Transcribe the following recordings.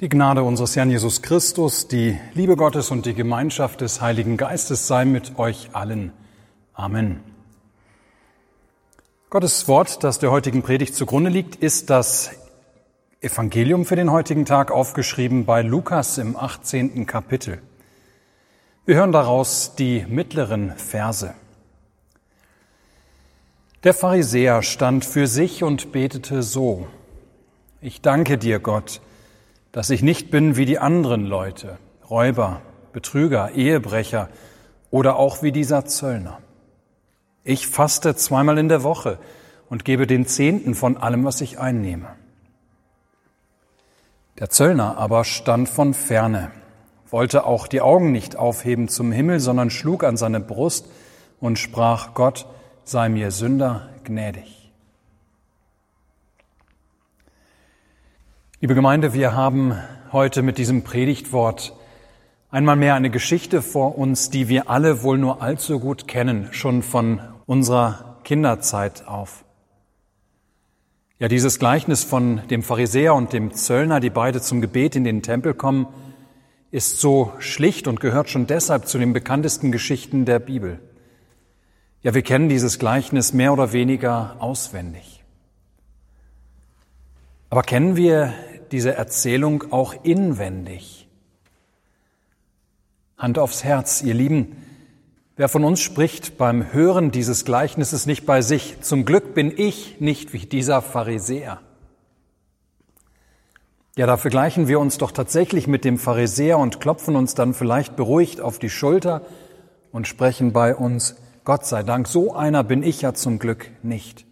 Die Gnade unseres Herrn Jesus Christus, die Liebe Gottes und die Gemeinschaft des Heiligen Geistes sei mit euch allen. Amen. Gottes Wort, das der heutigen Predigt zugrunde liegt, ist das Evangelium für den heutigen Tag aufgeschrieben bei Lukas im 18. Kapitel. Wir hören daraus die mittleren Verse. Der Pharisäer stand für sich und betete so. Ich danke dir, Gott, dass ich nicht bin wie die anderen Leute, Räuber, Betrüger, Ehebrecher oder auch wie dieser Zöllner. Ich faste zweimal in der Woche und gebe den Zehnten von allem, was ich einnehme. Der Zöllner aber stand von ferne, wollte auch die Augen nicht aufheben zum Himmel, sondern schlug an seine Brust und sprach, Gott sei mir Sünder gnädig. Liebe Gemeinde, wir haben heute mit diesem Predigtwort einmal mehr eine Geschichte vor uns, die wir alle wohl nur allzu gut kennen, schon von unserer Kinderzeit auf. Ja, dieses Gleichnis von dem Pharisäer und dem Zöllner, die beide zum Gebet in den Tempel kommen, ist so schlicht und gehört schon deshalb zu den bekanntesten Geschichten der Bibel. Ja, wir kennen dieses Gleichnis mehr oder weniger auswendig. Aber kennen wir diese Erzählung auch inwendig. Hand aufs Herz, ihr Lieben, wer von uns spricht beim Hören dieses Gleichnisses nicht bei sich, zum Glück bin ich nicht wie dieser Pharisäer. Ja, da vergleichen wir uns doch tatsächlich mit dem Pharisäer und klopfen uns dann vielleicht beruhigt auf die Schulter und sprechen bei uns, Gott sei Dank, so einer bin ich ja zum Glück nicht.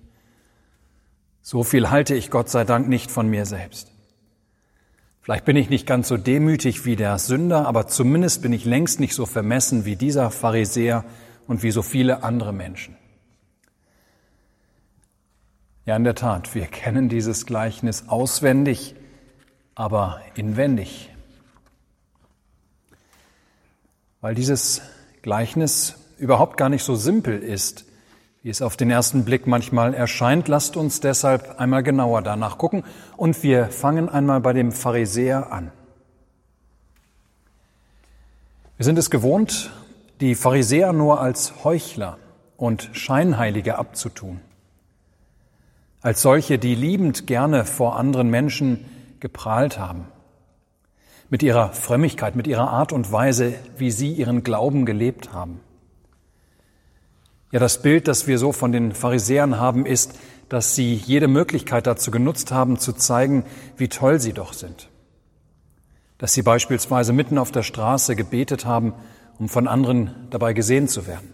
So viel halte ich Gott sei Dank nicht von mir selbst. Vielleicht bin ich nicht ganz so demütig wie der Sünder, aber zumindest bin ich längst nicht so vermessen wie dieser Pharisäer und wie so viele andere Menschen. Ja, in der Tat, wir kennen dieses Gleichnis auswendig, aber inwendig. Weil dieses Gleichnis überhaupt gar nicht so simpel ist, wie es auf den ersten Blick manchmal erscheint. Lasst uns deshalb einmal genauer danach gucken und wir fangen einmal bei dem Pharisäer an. Wir sind es gewohnt, die Pharisäer nur als Heuchler und Scheinheilige abzutun. Als solche, die liebend gerne vor anderen Menschen geprahlt haben. Mit ihrer Frömmigkeit, mit ihrer Art und Weise, wie sie ihren Glauben gelebt haben. Ja, das Bild, das wir so von den Pharisäern haben, ist, dass sie jede Möglichkeit dazu genutzt haben, zu zeigen, wie toll sie doch sind. Dass sie beispielsweise mitten auf der Straße gebetet haben, um von anderen dabei gesehen zu werden.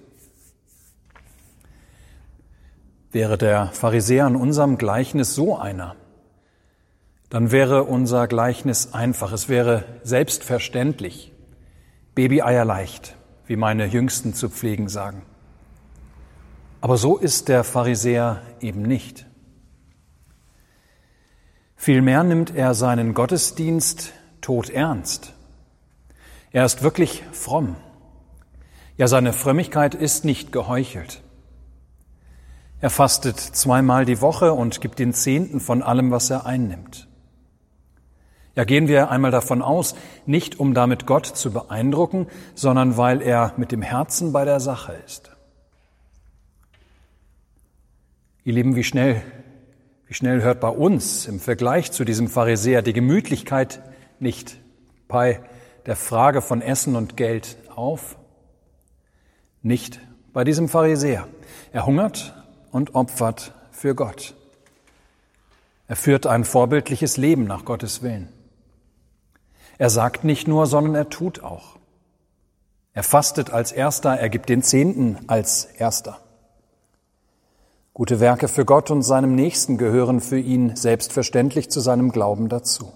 Wäre der Pharisäer in unserem Gleichnis so einer, dann wäre unser Gleichnis einfach, es wäre selbstverständlich, Babyeier leicht, wie meine Jüngsten zu pflegen sagen. Aber so ist der Pharisäer eben nicht. Vielmehr nimmt er seinen Gottesdienst todernst. Er ist wirklich fromm. Ja, seine Frömmigkeit ist nicht geheuchelt. Er fastet zweimal die Woche und gibt den Zehnten von allem, was er einnimmt. Ja, gehen wir einmal davon aus, nicht um damit Gott zu beeindrucken, sondern weil er mit dem Herzen bei der Sache ist. Ihr Lieben, wie schnell, wie schnell hört bei uns im Vergleich zu diesem Pharisäer die Gemütlichkeit nicht bei der Frage von Essen und Geld auf? Nicht bei diesem Pharisäer. Er hungert und opfert für Gott. Er führt ein vorbildliches Leben nach Gottes Willen. Er sagt nicht nur, sondern er tut auch. Er fastet als Erster, er gibt den Zehnten als Erster. Gute Werke für Gott und seinem Nächsten gehören für ihn selbstverständlich zu seinem Glauben dazu.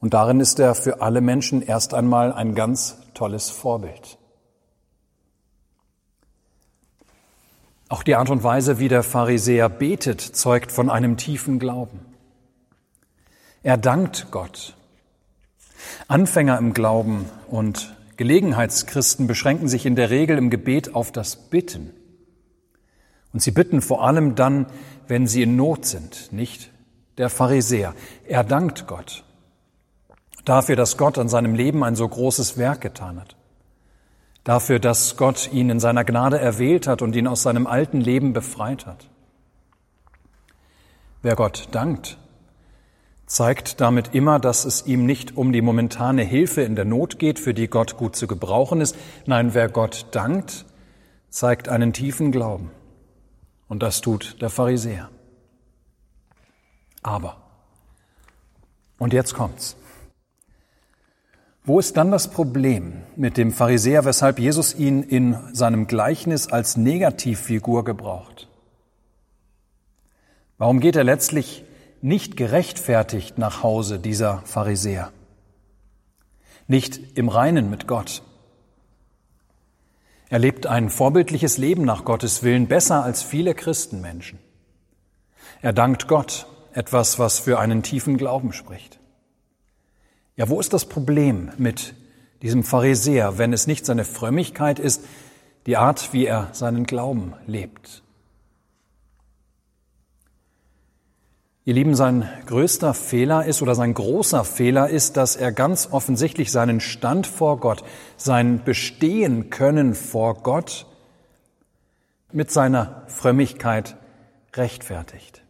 Und darin ist er für alle Menschen erst einmal ein ganz tolles Vorbild. Auch die Art und Weise, wie der Pharisäer betet, zeugt von einem tiefen Glauben. Er dankt Gott. Anfänger im Glauben und Gelegenheitschristen beschränken sich in der Regel im Gebet auf das Bitten. Und sie bitten vor allem dann, wenn sie in Not sind, nicht der Pharisäer. Er dankt Gott dafür, dass Gott an seinem Leben ein so großes Werk getan hat, dafür, dass Gott ihn in seiner Gnade erwählt hat und ihn aus seinem alten Leben befreit hat. Wer Gott dankt, zeigt damit immer, dass es ihm nicht um die momentane Hilfe in der Not geht, für die Gott gut zu gebrauchen ist. Nein, wer Gott dankt, zeigt einen tiefen Glauben. Und das tut der Pharisäer. Aber, und jetzt kommt's. Wo ist dann das Problem mit dem Pharisäer, weshalb Jesus ihn in seinem Gleichnis als Negativfigur gebraucht? Warum geht er letztlich nicht gerechtfertigt nach Hause, dieser Pharisäer? Nicht im Reinen mit Gott. Er lebt ein vorbildliches Leben nach Gottes Willen, besser als viele Christenmenschen. Er dankt Gott, etwas, was für einen tiefen Glauben spricht. Ja, wo ist das Problem mit diesem Pharisäer, wenn es nicht seine Frömmigkeit ist, die Art, wie er seinen Glauben lebt? Ihr Lieben, sein größter Fehler ist oder sein großer Fehler ist, dass er ganz offensichtlich seinen Stand vor Gott, sein Bestehen können vor Gott mit seiner Frömmigkeit rechtfertigt.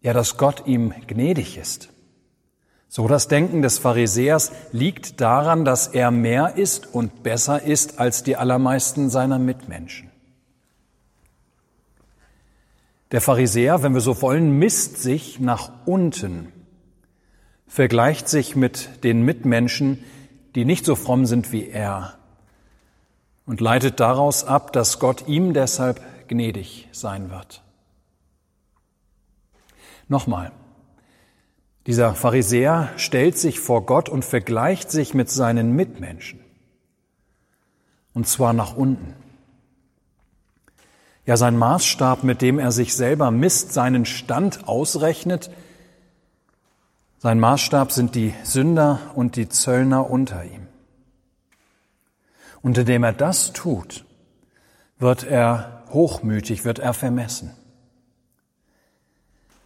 Ja, dass Gott ihm gnädig ist. So das Denken des Pharisäers liegt daran, dass er mehr ist und besser ist als die allermeisten seiner Mitmenschen. Der Pharisäer, wenn wir so wollen, misst sich nach unten, vergleicht sich mit den Mitmenschen, die nicht so fromm sind wie er und leitet daraus ab, dass Gott ihm deshalb gnädig sein wird. Nochmal, dieser Pharisäer stellt sich vor Gott und vergleicht sich mit seinen Mitmenschen. Und zwar nach unten. Ja, sein Maßstab, mit dem er sich selber misst, seinen Stand ausrechnet, sein Maßstab sind die Sünder und die Zöllner unter ihm. Und indem er das tut, wird er hochmütig, wird er vermessen.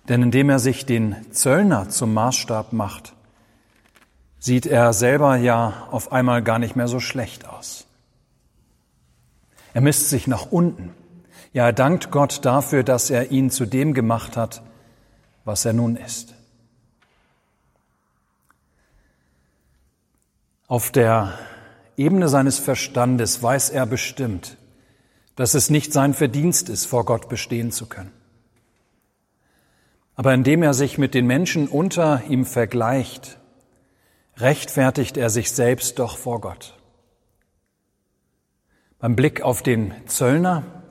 Denn indem er sich den Zöllner zum Maßstab macht, sieht er selber ja auf einmal gar nicht mehr so schlecht aus. Er misst sich nach unten. Ja, er dankt Gott dafür, dass er ihn zu dem gemacht hat, was er nun ist. Auf der Ebene seines Verstandes weiß er bestimmt, dass es nicht sein Verdienst ist, vor Gott bestehen zu können. Aber indem er sich mit den Menschen unter ihm vergleicht, rechtfertigt er sich selbst doch vor Gott. Beim Blick auf den Zöllner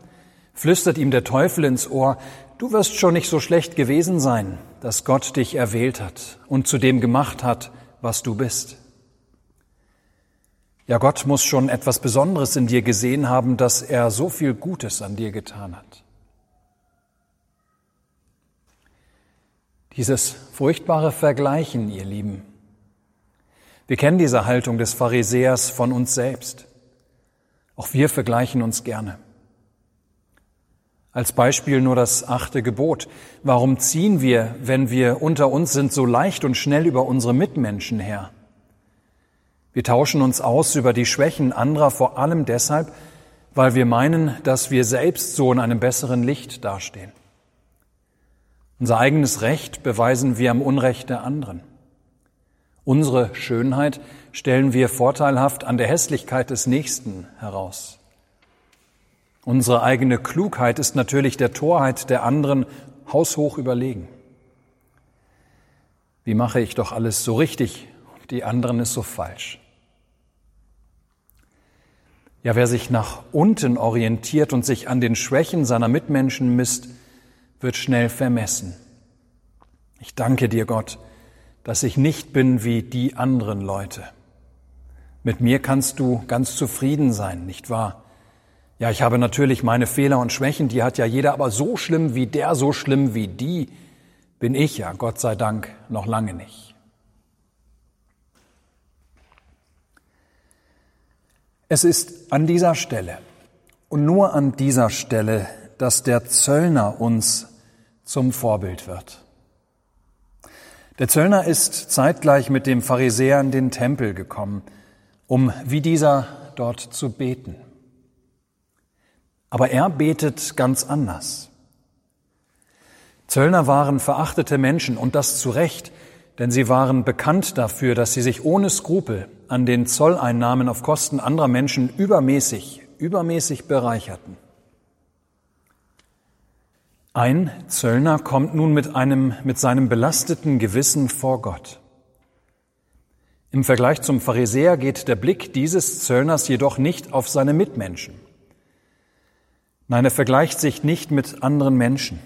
flüstert ihm der Teufel ins Ohr, du wirst schon nicht so schlecht gewesen sein, dass Gott dich erwählt hat und zu dem gemacht hat, was du bist. Ja, Gott muss schon etwas Besonderes in dir gesehen haben, dass er so viel Gutes an dir getan hat. Dieses furchtbare Vergleichen, ihr Lieben. Wir kennen diese Haltung des Pharisäers von uns selbst. Auch wir vergleichen uns gerne. Als Beispiel nur das achte Gebot. Warum ziehen wir, wenn wir unter uns sind, so leicht und schnell über unsere Mitmenschen her? Wir tauschen uns aus über die Schwächen anderer vor allem deshalb, weil wir meinen, dass wir selbst so in einem besseren Licht dastehen. Unser eigenes Recht beweisen wir am Unrecht der anderen. Unsere Schönheit stellen wir vorteilhaft an der Hässlichkeit des Nächsten heraus. Unsere eigene Klugheit ist natürlich der Torheit der anderen haushoch überlegen. Wie mache ich doch alles so richtig und die anderen ist so falsch? Ja, wer sich nach unten orientiert und sich an den Schwächen seiner Mitmenschen misst, wird schnell vermessen. Ich danke dir, Gott, dass ich nicht bin wie die anderen Leute. Mit mir kannst du ganz zufrieden sein, nicht wahr? Ja, ich habe natürlich meine Fehler und Schwächen, die hat ja jeder, aber so schlimm wie der, so schlimm wie die, bin ich ja, Gott sei Dank, noch lange nicht. Es ist an dieser Stelle und nur an dieser Stelle, dass der Zöllner uns zum Vorbild wird. Der Zöllner ist zeitgleich mit dem Pharisäer in den Tempel gekommen, um wie dieser dort zu beten. Aber er betet ganz anders. Zöllner waren verachtete Menschen und das zu Recht, denn sie waren bekannt dafür, dass sie sich ohne Skrupel an den Zolleinnahmen auf Kosten anderer Menschen übermäßig, übermäßig bereicherten. Ein Zöllner kommt nun mit einem, mit seinem belasteten Gewissen vor Gott. Im Vergleich zum Pharisäer geht der Blick dieses Zöllners jedoch nicht auf seine Mitmenschen. Nein, er vergleicht sich nicht mit anderen Menschen.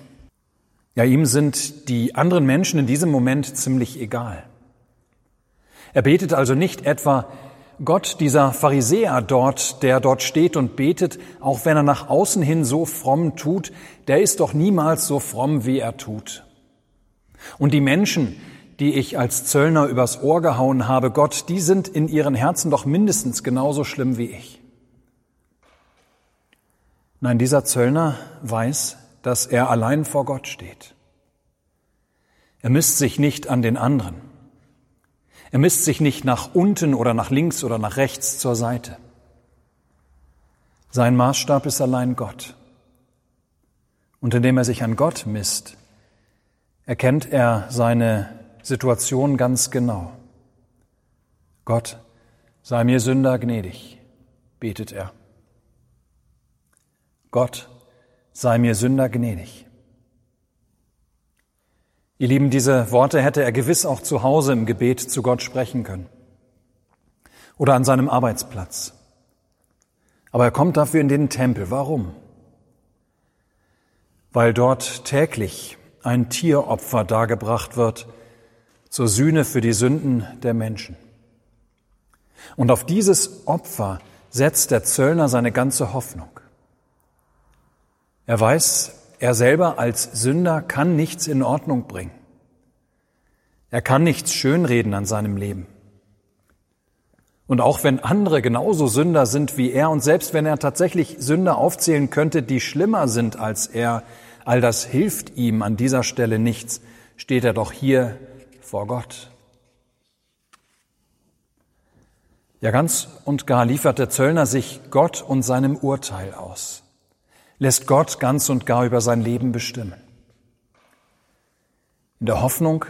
Ja, ihm sind die anderen Menschen in diesem Moment ziemlich egal. Er betet also nicht etwa, Gott, dieser Pharisäer dort, der dort steht und betet, auch wenn er nach außen hin so fromm tut, der ist doch niemals so fromm, wie er tut. Und die Menschen, die ich als Zöllner übers Ohr gehauen habe, Gott, die sind in ihren Herzen doch mindestens genauso schlimm wie ich. Nein, dieser Zöllner weiß, dass er allein vor Gott steht. Er misst sich nicht an den anderen. Er misst sich nicht nach unten oder nach links oder nach rechts zur Seite. Sein Maßstab ist allein Gott. Und indem er sich an Gott misst, erkennt er seine Situation ganz genau. Gott, sei mir Sünder gnädig, betet er. Gott, sei mir Sünder gnädig. Ihr Lieben, diese Worte hätte er gewiss auch zu Hause im Gebet zu Gott sprechen können oder an seinem Arbeitsplatz. Aber er kommt dafür in den Tempel. Warum? Weil dort täglich ein Tieropfer dargebracht wird zur Sühne für die Sünden der Menschen. Und auf dieses Opfer setzt der Zöllner seine ganze Hoffnung. Er weiß, er selber als Sünder kann nichts in Ordnung bringen. Er kann nichts schönreden an seinem Leben. Und auch wenn andere genauso Sünder sind wie er und selbst wenn er tatsächlich Sünder aufzählen könnte, die schlimmer sind als er, all das hilft ihm an dieser Stelle nichts, steht er doch hier vor Gott. Ja, ganz und gar liefert der Zöllner sich Gott und seinem Urteil aus lässt Gott ganz und gar über sein Leben bestimmen. In der Hoffnung,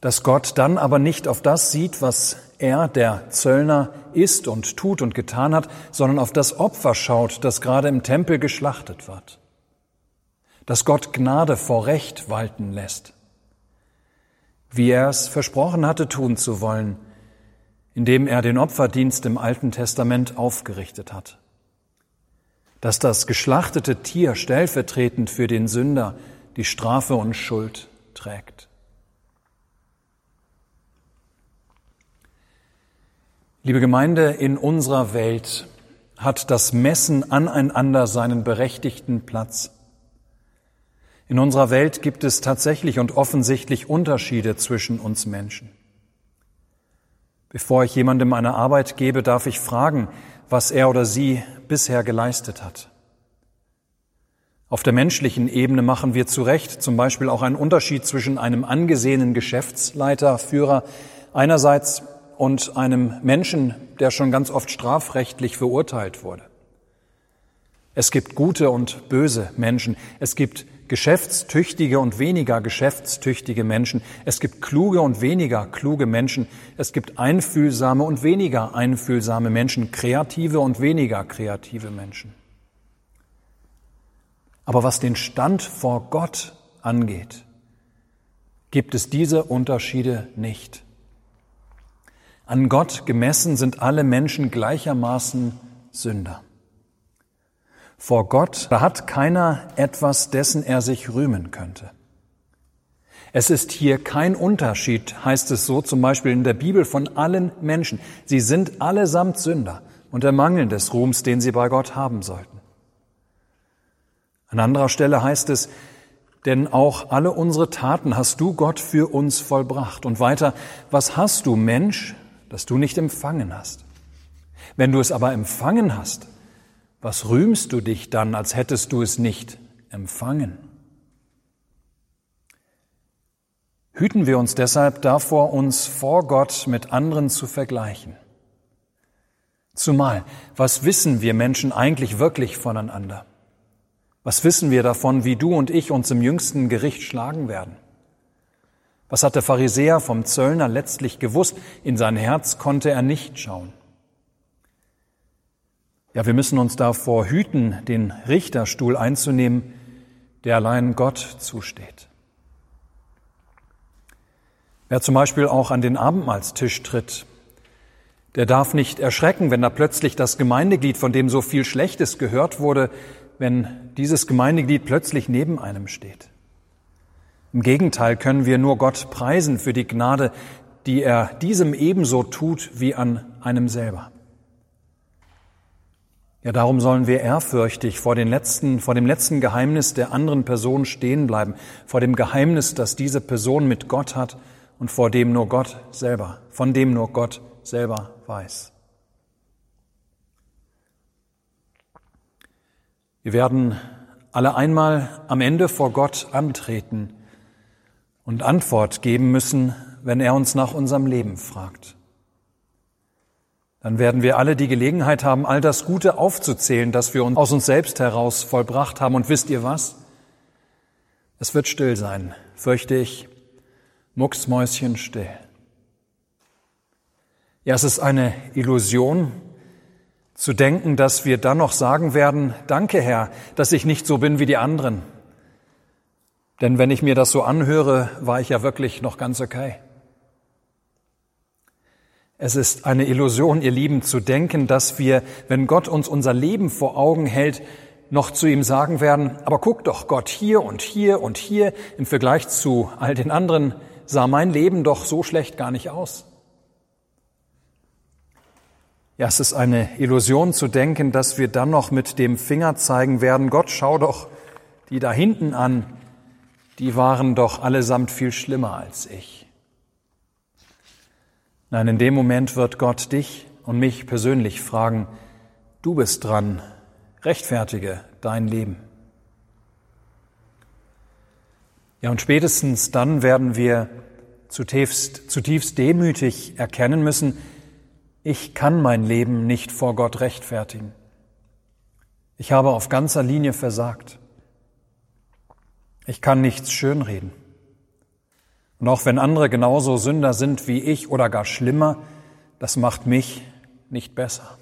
dass Gott dann aber nicht auf das sieht, was er, der Zöllner, ist und tut und getan hat, sondern auf das Opfer schaut, das gerade im Tempel geschlachtet wird. Dass Gott Gnade vor Recht walten lässt. Wie er es versprochen hatte tun zu wollen, indem er den Opferdienst im Alten Testament aufgerichtet hat dass das geschlachtete Tier stellvertretend für den Sünder die Strafe und Schuld trägt. Liebe Gemeinde, in unserer Welt hat das Messen aneinander seinen berechtigten Platz. In unserer Welt gibt es tatsächlich und offensichtlich Unterschiede zwischen uns Menschen. Bevor ich jemandem eine Arbeit gebe, darf ich fragen, was er oder sie bisher geleistet hat. Auf der menschlichen Ebene machen wir zu Recht zum Beispiel auch einen Unterschied zwischen einem angesehenen Geschäftsleiter, Führer einerseits und einem Menschen, der schon ganz oft strafrechtlich verurteilt wurde. Es gibt gute und böse Menschen. Es gibt geschäftstüchtige und weniger geschäftstüchtige Menschen. Es gibt kluge und weniger kluge Menschen. Es gibt einfühlsame und weniger einfühlsame Menschen, kreative und weniger kreative Menschen. Aber was den Stand vor Gott angeht, gibt es diese Unterschiede nicht. An Gott gemessen sind alle Menschen gleichermaßen Sünder. Vor Gott hat keiner etwas, dessen er sich rühmen könnte. Es ist hier kein Unterschied, heißt es so zum Beispiel in der Bibel von allen Menschen. Sie sind allesamt Sünder und der Mangel des Ruhms, den sie bei Gott haben sollten. An anderer Stelle heißt es, denn auch alle unsere Taten hast du Gott für uns vollbracht. Und weiter, was hast du, Mensch, das du nicht empfangen hast? Wenn du es aber empfangen hast, was rühmst du dich dann, als hättest du es nicht empfangen? Hüten wir uns deshalb davor, uns vor Gott mit anderen zu vergleichen. Zumal, was wissen wir Menschen eigentlich wirklich voneinander? Was wissen wir davon, wie du und ich uns im jüngsten Gericht schlagen werden? Was hat der Pharisäer vom Zöllner letztlich gewusst? In sein Herz konnte er nicht schauen. Ja, wir müssen uns davor hüten, den Richterstuhl einzunehmen, der allein Gott zusteht. Wer zum Beispiel auch an den Abendmahlstisch tritt, der darf nicht erschrecken, wenn da plötzlich das Gemeindeglied, von dem so viel Schlechtes gehört wurde, wenn dieses Gemeindeglied plötzlich neben einem steht. Im Gegenteil können wir nur Gott preisen für die Gnade, die er diesem ebenso tut wie an einem selber. Ja, darum sollen wir ehrfürchtig vor, den letzten, vor dem letzten Geheimnis der anderen Person stehen bleiben, vor dem Geheimnis, das diese Person mit Gott hat und vor dem nur Gott selber, von dem nur Gott selber weiß. Wir werden alle einmal am Ende vor Gott antreten und Antwort geben müssen, wenn er uns nach unserem Leben fragt. Dann werden wir alle die Gelegenheit haben, all das Gute aufzuzählen, das wir aus uns selbst heraus vollbracht haben. Und wisst ihr was? Es wird still sein, fürchte ich, mucksmäuschen still. Ja, es ist eine Illusion, zu denken, dass wir dann noch sagen werden, danke Herr, dass ich nicht so bin wie die anderen. Denn wenn ich mir das so anhöre, war ich ja wirklich noch ganz okay. Es ist eine Illusion, ihr Lieben, zu denken, dass wir, wenn Gott uns unser Leben vor Augen hält, noch zu ihm sagen werden, aber guck doch Gott hier und hier und hier, im Vergleich zu all den anderen sah mein Leben doch so schlecht gar nicht aus. Ja, es ist eine Illusion zu denken, dass wir dann noch mit dem Finger zeigen werden, Gott, schau doch die da hinten an, die waren doch allesamt viel schlimmer als ich. Nein, in dem Moment wird Gott dich und mich persönlich fragen, du bist dran, rechtfertige dein Leben. Ja, und spätestens dann werden wir zutiefst, zutiefst demütig erkennen müssen, ich kann mein Leben nicht vor Gott rechtfertigen. Ich habe auf ganzer Linie versagt. Ich kann nichts schönreden. Und auch wenn andere genauso Sünder sind wie ich oder gar schlimmer, das macht mich nicht besser.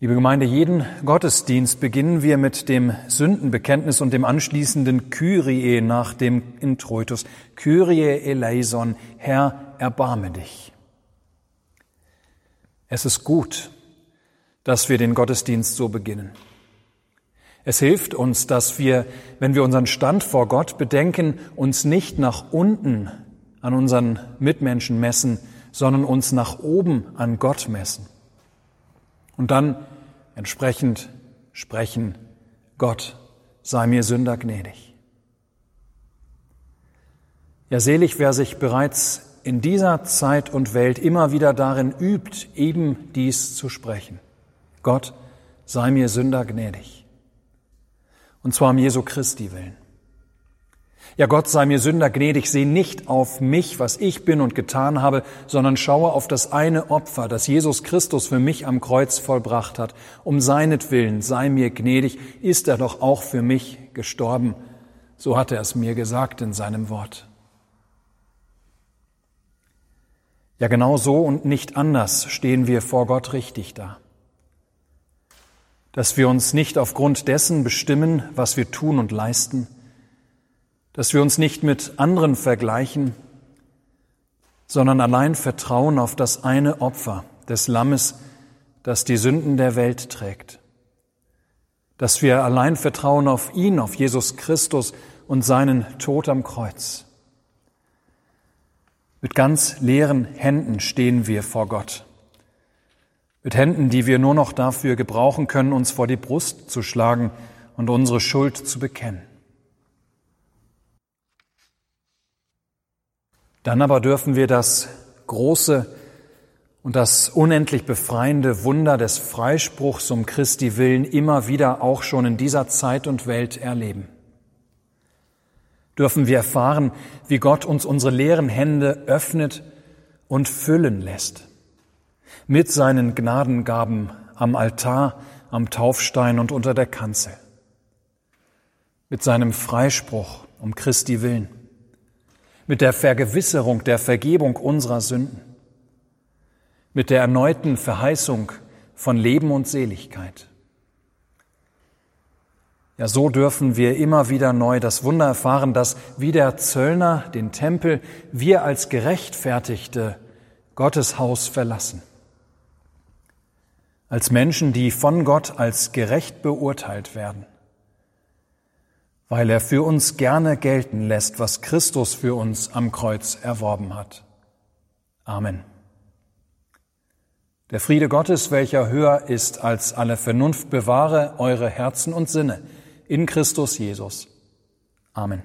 Liebe Gemeinde, jeden Gottesdienst beginnen wir mit dem Sündenbekenntnis und dem anschließenden Kyrie nach dem Introitus. Kyrie eleison, Herr, erbarme dich. Es ist gut, dass wir den Gottesdienst so beginnen. Es hilft uns, dass wir, wenn wir unseren Stand vor Gott bedenken, uns nicht nach unten an unseren Mitmenschen messen, sondern uns nach oben an Gott messen. Und dann entsprechend sprechen, Gott, sei mir Sünder gnädig. Ja, selig, wer sich bereits in dieser Zeit und Welt immer wieder darin übt, eben dies zu sprechen. Gott, sei mir Sünder gnädig. Und zwar um Jesu Christi willen. Ja, Gott sei mir Sünder gnädig, seh nicht auf mich, was ich bin und getan habe, sondern schaue auf das eine Opfer, das Jesus Christus für mich am Kreuz vollbracht hat. Um seinetwillen sei mir gnädig, ist er doch auch für mich gestorben. So hat er es mir gesagt in seinem Wort. Ja, genau so und nicht anders stehen wir vor Gott richtig da. Dass wir uns nicht aufgrund dessen bestimmen, was wir tun und leisten, dass wir uns nicht mit anderen vergleichen, sondern allein vertrauen auf das eine Opfer des Lammes, das die Sünden der Welt trägt. Dass wir allein vertrauen auf ihn, auf Jesus Christus und seinen Tod am Kreuz. Mit ganz leeren Händen stehen wir vor Gott. Mit Händen, die wir nur noch dafür gebrauchen können, uns vor die Brust zu schlagen und unsere Schuld zu bekennen. Dann aber dürfen wir das große und das unendlich befreiende Wunder des Freispruchs um Christi willen immer wieder auch schon in dieser Zeit und Welt erleben. dürfen wir erfahren, wie Gott uns unsere leeren Hände öffnet und füllen lässt. Mit seinen Gnadengaben am Altar, am Taufstein und unter der Kanzel. Mit seinem Freispruch um Christi willen. Mit der Vergewisserung der Vergebung unserer Sünden. Mit der erneuten Verheißung von Leben und Seligkeit. Ja, so dürfen wir immer wieder neu das Wunder erfahren, dass wie der Zöllner den Tempel wir als Gerechtfertigte Gottes Haus verlassen. Als Menschen, die von Gott als gerecht beurteilt werden, weil er für uns gerne gelten lässt, was Christus für uns am Kreuz erworben hat. Amen. Der Friede Gottes, welcher höher ist als alle Vernunft, bewahre eure Herzen und Sinne in Christus Jesus. Amen.